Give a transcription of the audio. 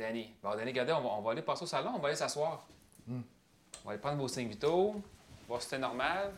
Danny. Bon, Danny, regardez, on va, on va aller passer au salon, on va aller s'asseoir. Hmm. On va aller prendre vos 5 vitaux, voir si c'était normal.